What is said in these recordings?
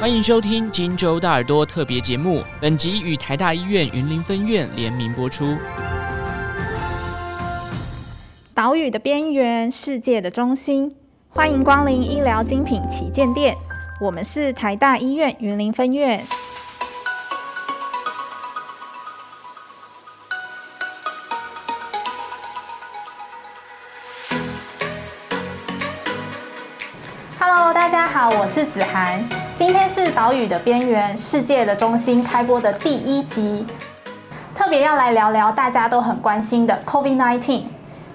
欢迎收听《金州大耳朵》特别节目，本集与台大医院云林分院联名播出。岛屿的边缘，世界的中心，欢迎光临医疗精品旗舰店。我们是台大医院云林分院。好，我是子涵。今天是岛屿的边缘，世界的中心开播的第一集，特别要来聊聊大家都很关心的 COVID-19。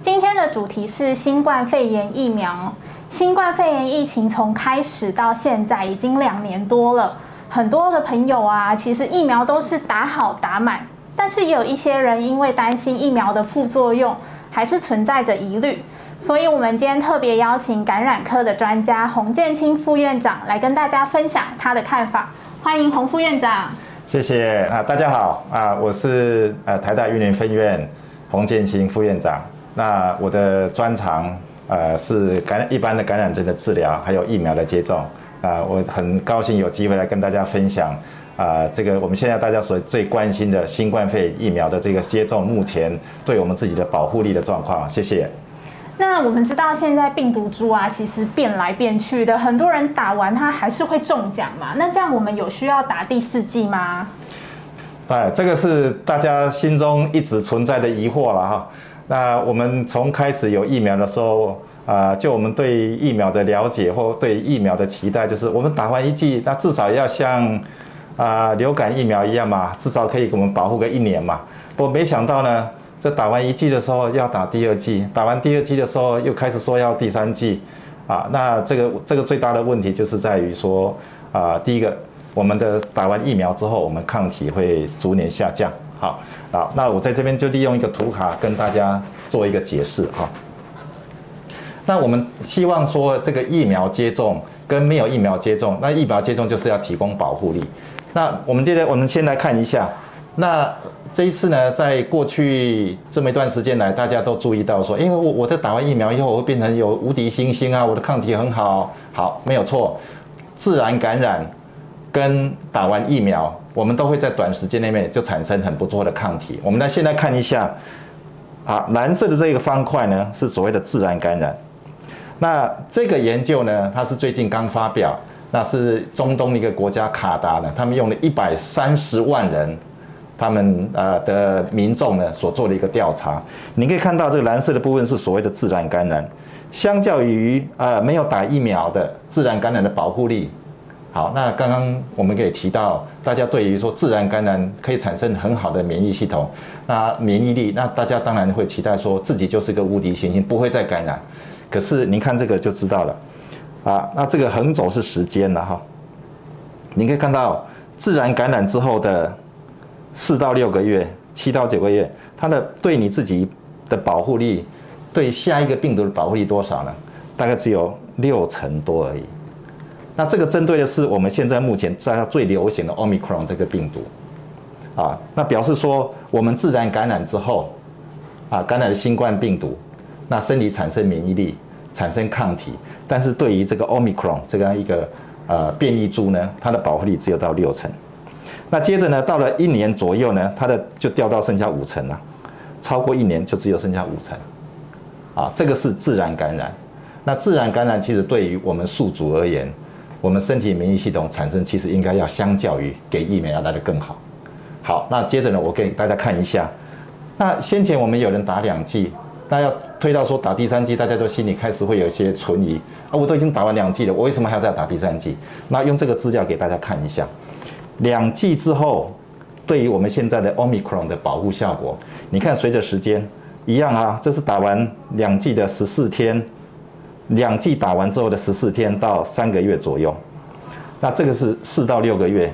今天的主题是新冠肺炎疫苗。新冠肺炎疫情从开始到现在已经两年多了，很多的朋友啊，其实疫苗都是打好打满，但是也有一些人因为担心疫苗的副作用，还是存在着疑虑。所以，我们今天特别邀请感染科的专家洪建清副院长来跟大家分享他的看法。欢迎洪副院长。谢谢啊，大家好啊，我是呃台大云林分院洪建清副院长。那我的专长呃是感染一般的感染症的治疗，还有疫苗的接种啊。我很高兴有机会来跟大家分享啊，这个我们现在大家所最关心的新冠肺疫苗的这个接种，目前对我们自己的保护力的状况。谢谢。那我们知道现在病毒株啊，其实变来变去的，很多人打完它还是会中奖嘛。那这样我们有需要打第四剂吗？哎，这个是大家心中一直存在的疑惑了哈。那我们从开始有疫苗的时候啊，就我们对疫苗的了解或对疫苗的期待，就是我们打完一剂，那至少要像啊流感疫苗一样嘛，至少可以给我们保护个一年嘛。我没想到呢。这打完一剂的时候要打第二剂，打完第二剂的时候又开始说要第三剂，啊，那这个这个最大的问题就是在于说，啊，第一个，我们的打完疫苗之后，我们抗体会逐年下降，好，好，那我在这边就利用一个图卡跟大家做一个解释哈。那我们希望说这个疫苗接种跟没有疫苗接种，那疫苗接种就是要提供保护力，那我们接着我们先来看一下。那这一次呢，在过去这么一段时间来，大家都注意到说，因为我我在打完疫苗以后，我会变成有无敌星星啊，我的抗体很好，好，没有错，自然感染跟打完疫苗，我们都会在短时间内面就产生很不错的抗体。我们来现在看一下，啊，蓝色的这个方块呢，是所谓的自然感染。那这个研究呢，它是最近刚发表，那是中东一个国家卡达呢，他们用了一百三十万人。他们呃的民众呢所做的一个调查，你可以看到这个蓝色的部分是所谓的自然感染，相较于呃没有打疫苗的自然感染的保护力，好，那刚刚我们可以提到，大家对于说自然感染可以产生很好的免疫系统，那免疫力，那大家当然会期待说自己就是个无敌行星，不会再感染。可是您看这个就知道了，啊，那这个横轴是时间了哈，你可以看到自然感染之后的。四到六个月，七到九个月，它的对你自己的保护力，对下一个病毒的保护力多少呢？大概只有六成多而已。那这个针对的是我们现在目前在最流行的 Omicron 这个病毒，啊，那表示说我们自然感染之后，啊，感染了新冠病毒，那身体产生免疫力，产生抗体，但是对于这个 Omicron 这样一个呃变异株呢，它的保护力只有到六成。那接着呢，到了一年左右呢，它的就掉到剩下五成了，超过一年就只有剩下五成，啊，这个是自然感染。那自然感染其实对于我们宿主而言，我们身体免疫系统产生其实应该要相较于给疫苗要来得更好。好，那接着呢，我给大家看一下，那先前我们有人打两剂，那要推到说打第三剂，大家都心里开始会有一些存疑啊，我都已经打完两剂了，我为什么还要再打第三剂？那用这个资料给大家看一下。两剂之后，对于我们现在的 Omicron 的保护效果，你看随着时间一样啊，这是打完两剂的十四天，两剂打完之后的十四天到三个月左右，那这个是四到六个月，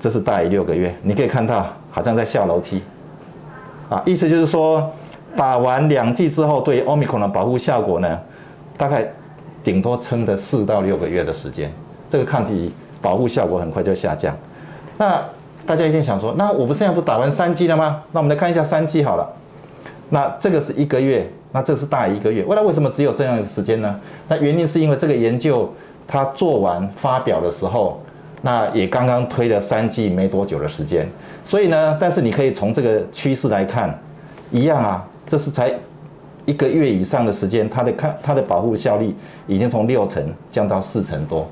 这是大于六个月，你可以看到好像在下楼梯，啊，意思就是说打完两剂之后，对于 Omicron 的保护效果呢，大概顶多撑的四到六个月的时间，这个抗体保护效果很快就下降。那大家一定想说，那我不是现在不打完三剂了吗？那我们来看一下三剂好了。那这个是一个月，那这是大于一个月。未来为什么只有这样的时间呢？那原因是因为这个研究它做完发表的时候，那也刚刚推了三剂没多久的时间，所以呢，但是你可以从这个趋势来看，一样啊，这是才一个月以上的时间，它的看它的保护效力已经从六成降到四成多，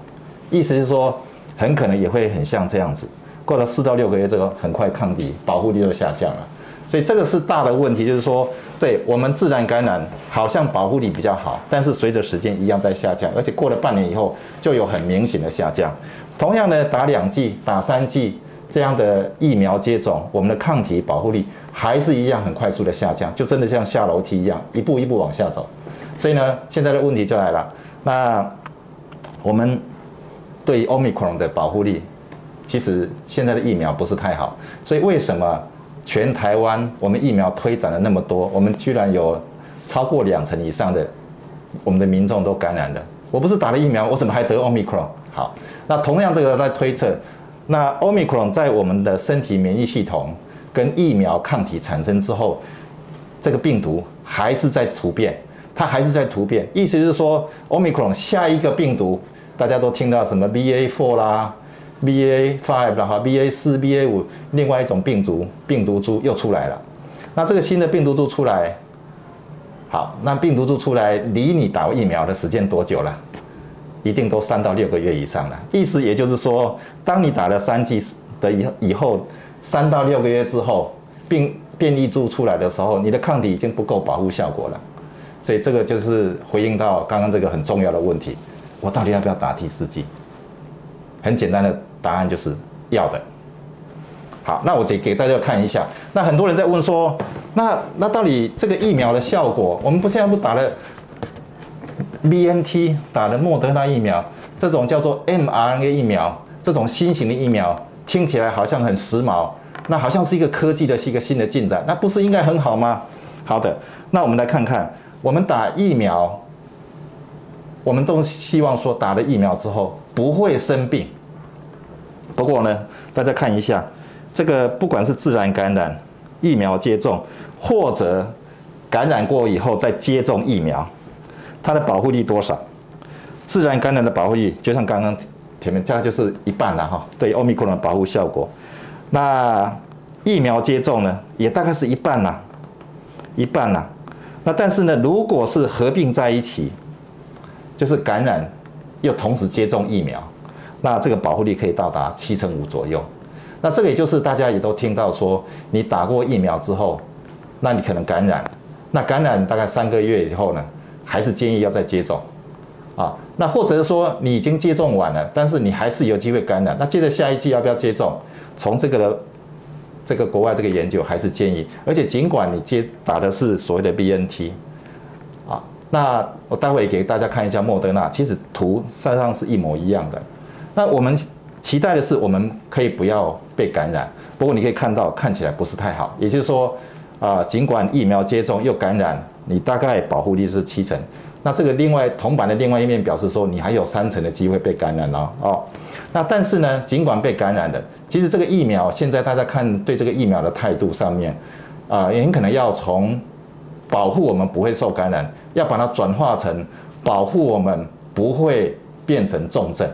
意思是说，很可能也会很像这样子，过了四到六个月，这个很快抗体保护力就下降了。所以这个是大的问题，就是说，对我们自然感染好像保护力比较好，但是随着时间一样在下降，而且过了半年以后就有很明显的下降。同样的，打两剂、打三剂这样的疫苗接种，我们的抗体保护力还是一样很快速的下降，就真的像下楼梯一样，一步一步往下走。所以呢，现在的问题就来了，那我们对 Omicron 的保护力，其实现在的疫苗不是太好，所以为什么？全台湾我们疫苗推展了那么多，我们居然有超过两成以上的我们的民众都感染了。我不是打了疫苗，我怎么还得奥密克戎好，那同样这个在推测，那奥密克戎在我们的身体免疫系统跟疫苗抗体产生之后，这个病毒还是在突变，它还是在突变。意思是说奥密克戎下一个病毒，大家都听到什么 BA4 啦。BA five 的话，BA 四、BA 五，另外一种病毒病毒株又出来了。那这个新的病毒株出来，好，那病毒株出来离你打疫苗的时间多久了？一定都三到六个月以上了。意思也就是说，当你打了三剂的以以后，三到六个月之后，病变异株出来的时候，你的抗体已经不够保护效果了。所以这个就是回应到刚刚这个很重要的问题：我到底要不要打第四剂？很简单的。答案就是要的。好，那我给给大家看一下。那很多人在问说，那那到底这个疫苗的效果？我们不现在不打了 BNT，打了莫德纳疫苗，这种叫做 mRNA 疫苗，这种新型的疫苗听起来好像很时髦，那好像是一个科技的是一个新的进展，那不是应该很好吗？好的，那我们来看看，我们打疫苗，我们都希望说打了疫苗之后不会生病。不过呢，大家看一下，这个不管是自然感染、疫苗接种，或者感染过以后再接种疫苗，它的保护力多少？自然感染的保护力就像刚刚前面大概就是一半了哈，对欧米克戎的保护效果。那疫苗接种呢，也大概是一半啦，一半啦。那但是呢，如果是合并在一起，就是感染又同时接种疫苗。那这个保护力可以到达七成五左右，那这个也就是大家也都听到说，你打过疫苗之后，那你可能感染，那感染大概三个月以后呢，还是建议要再接种，啊，那或者是说你已经接种完了，但是你还是有机会感染，那接着下一剂要不要接种？从这个的这个国外这个研究还是建议，而且尽管你接打的是所谓的 BNT，啊，那我待会给大家看一下莫德纳，其实图实际上是一模一样的。那我们期待的是，我们可以不要被感染。不过你可以看到，看起来不是太好。也就是说，啊，尽管疫苗接种又感染，你大概保护力是七成。那这个另外铜板的另外一面表示说，你还有三成的机会被感染了哦。那但是呢，尽管被感染的，其实这个疫苗现在大家看对这个疫苗的态度上面，啊，也很可能要从保护我们不会受感染，要把它转化成保护我们不会变成重症。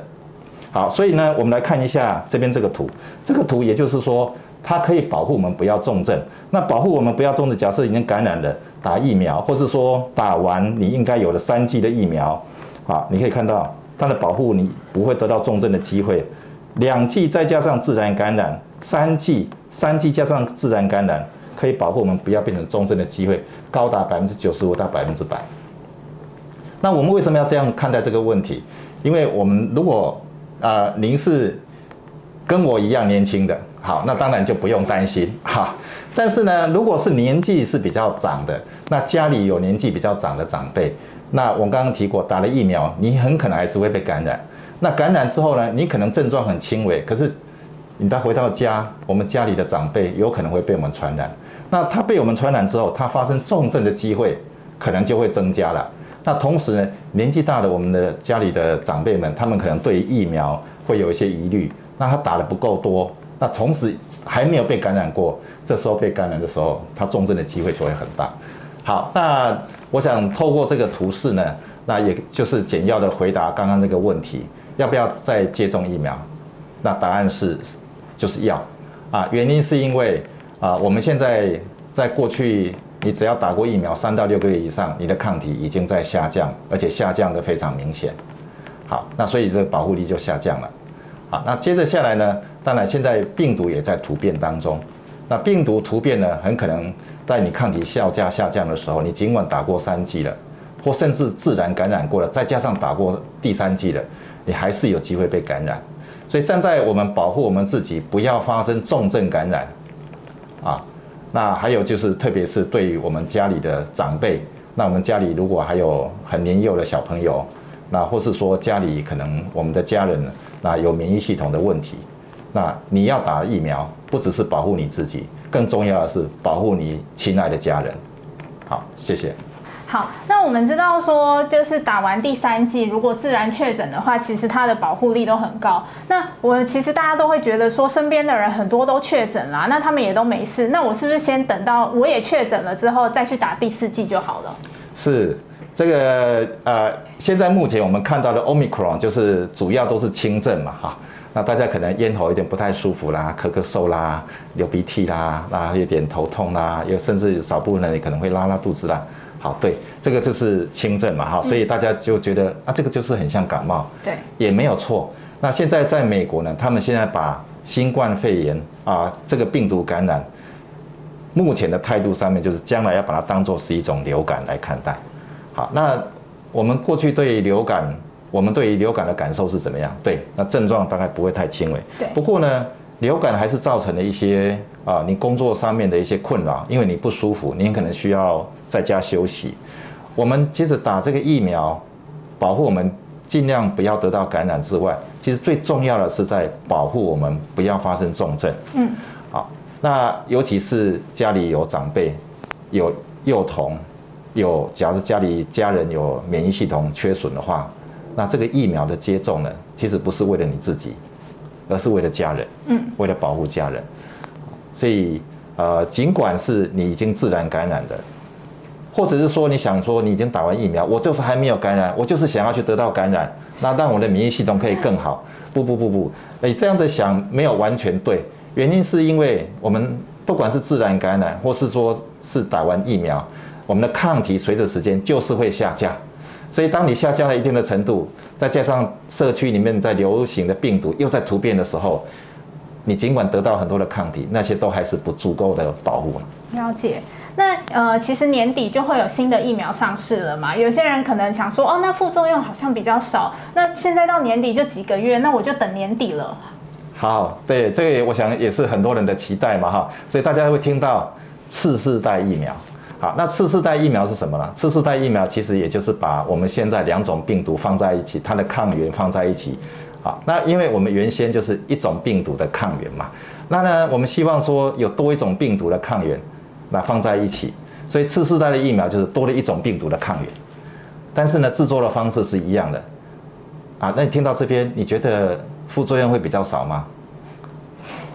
好，所以呢，我们来看一下这边这个图。这个图也就是说，它可以保护我们不要重症。那保护我们不要重症，假设已经感染了，打疫苗，或是说打完你应该有的三剂的疫苗，好，你可以看到它的保护你不会得到重症的机会。两剂再加上自然感染，三剂三剂加上自然感染，可以保护我们不要变成重症的机会高达百分之九十五到百分之百。那我们为什么要这样看待这个问题？因为我们如果呃，您是跟我一样年轻的，好，那当然就不用担心哈。但是呢，如果是年纪是比较长的，那家里有年纪比较长的长辈，那我刚刚提过，打了疫苗，你很可能还是会被感染。那感染之后呢，你可能症状很轻微，可是你再回到家，我们家里的长辈有可能会被我们传染。那他被我们传染之后，他发生重症的机会可能就会增加了。那同时呢，年纪大的我们的家里的长辈们，他们可能对疫苗会有一些疑虑。那他打得不够多，那同时还没有被感染过，这时候被感染的时候，他重症的机会就会很大。好，那我想透过这个图示呢，那也就是简要的回答刚刚这个问题：要不要再接种疫苗？那答案是，就是要啊。原因是因为啊，我们现在在过去，你只要打过疫苗三到六个月以上，你的抗体已经在下降，而且下降得非常明显。好，那所以这个保护力就下降了。好，那接着下来呢，当然现在病毒也在突变当中。那病毒突变呢，很可能在你抗体效价下降的时候，你尽管打过三剂了，或甚至自然感染过了，再加上打过第三剂了，你还是有机会被感染。所以站在我们保护我们自己，不要发生重症感染，啊，那还有就是，特别是对于我们家里的长辈，那我们家里如果还有很年幼的小朋友，那或是说家里可能我们的家人那有免疫系统的问题。那你要打疫苗，不只是保护你自己，更重要的是保护你亲爱的家人。好，谢谢。好，那我们知道说，就是打完第三剂，如果自然确诊的话，其实它的保护力都很高。那我其实大家都会觉得说，身边的人很多都确诊啦，那他们也都没事，那我是不是先等到我也确诊了之后，再去打第四剂就好了？是这个呃，现在目前我们看到的 Omicron 就是主要都是轻症嘛，哈。那大家可能咽喉有点不太舒服啦，咳咳嗽啦，流鼻涕啦，啊，有点头痛啦，有甚至少部分人可能会拉拉肚子啦。好，对，这个就是轻症嘛，哈，所以大家就觉得啊，这个就是很像感冒，对，也没有错。那现在在美国呢，他们现在把新冠肺炎啊这个病毒感染，目前的态度上面就是将来要把它当做是一种流感来看待。好，那我们过去对流感。我们对于流感的感受是怎么样？对，那症状大概不会太轻微。对。不过呢，流感还是造成了一些啊，你工作上面的一些困扰，因为你不舒服，你可能需要在家休息。我们其实打这个疫苗，保护我们尽量不要得到感染之外，其实最重要的是在保护我们不要发生重症。嗯。好，那尤其是家里有长辈、有幼童、有假如家里家人有免疫系统缺损的话。那这个疫苗的接种呢，其实不是为了你自己，而是为了家人，嗯，为了保护家人。所以，呃，尽管是你已经自然感染的，或者是说你想说你已经打完疫苗，我就是还没有感染，我就是想要去得到感染，那让我的免疫系统可以更好。不不不不，你这样子想没有完全对，原因是因为我们不管是自然感染，或是说是打完疫苗，我们的抗体随着时间就是会下降。所以，当你下降了一定的程度，再加上社区里面在流行的病毒又在突变的时候，你尽管得到很多的抗体，那些都还是不足够的保护。了了解。那呃，其实年底就会有新的疫苗上市了嘛？有些人可能想说，哦，那副作用好像比较少。那现在到年底就几个月，那我就等年底了。好，对，这个我想也是很多人的期待嘛，哈。所以大家会听到次世代疫苗。好，那次世代疫苗是什么呢？次世代疫苗其实也就是把我们现在两种病毒放在一起，它的抗原放在一起。好，那因为我们原先就是一种病毒的抗原嘛，那呢，我们希望说有多一种病毒的抗原，那放在一起，所以次世代的疫苗就是多了一种病毒的抗原，但是呢，制作的方式是一样的。啊，那你听到这边，你觉得副作用会比较少吗？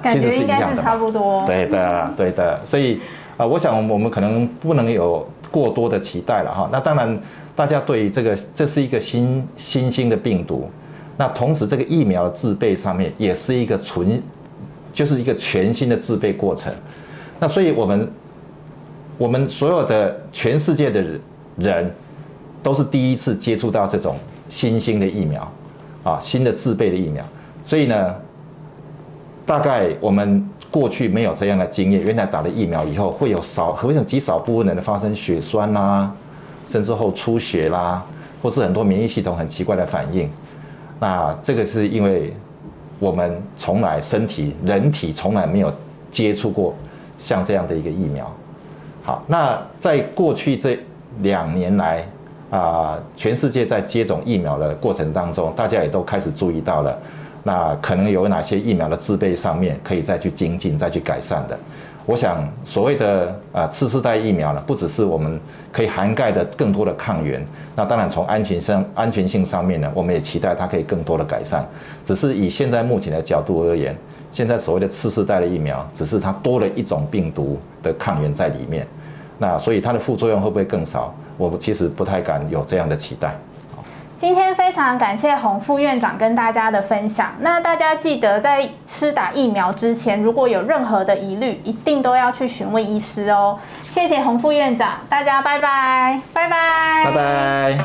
感觉应该是差不多。对的，对的，所以。啊，我想我们可能不能有过多的期待了哈。那当然，大家对于这个这是一个新新兴的病毒，那同时这个疫苗的制备上面也是一个纯，就是一个全新的制备过程。那所以我们我们所有的全世界的人都是第一次接触到这种新兴的疫苗啊，新的制备的疫苗。所以呢，大概我们。过去没有这样的经验，原来打了疫苗以后会有少，很少极少部分人发生血栓啦、甚至后出血啦，或是很多免疫系统很奇怪的反应。那这个是因为我们从来身体人体从来没有接触过像这样的一个疫苗。好，那在过去这两年来啊，全世界在接种疫苗的过程当中，大家也都开始注意到了。那可能有哪些疫苗的制备上面可以再去精进、再去改善的？我想所谓的啊次世代疫苗呢，不只是我们可以涵盖的更多的抗原。那当然从安全上、安全性上面呢，我们也期待它可以更多的改善。只是以现在目前的角度而言，现在所谓的次世代的疫苗，只是它多了一种病毒的抗原在里面。那所以它的副作用会不会更少？我其实不太敢有这样的期待。今天非常感谢洪副院长跟大家的分享。那大家记得在施打疫苗之前，如果有任何的疑虑，一定都要去询问医师哦。谢谢洪副院长，大家拜拜，拜拜，拜拜。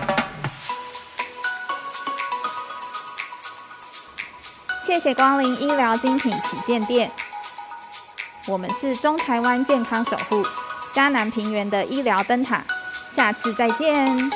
谢谢光临医疗精品旗舰店。我们是中台湾健康守护，嘉南平原的医疗灯塔。下次再见。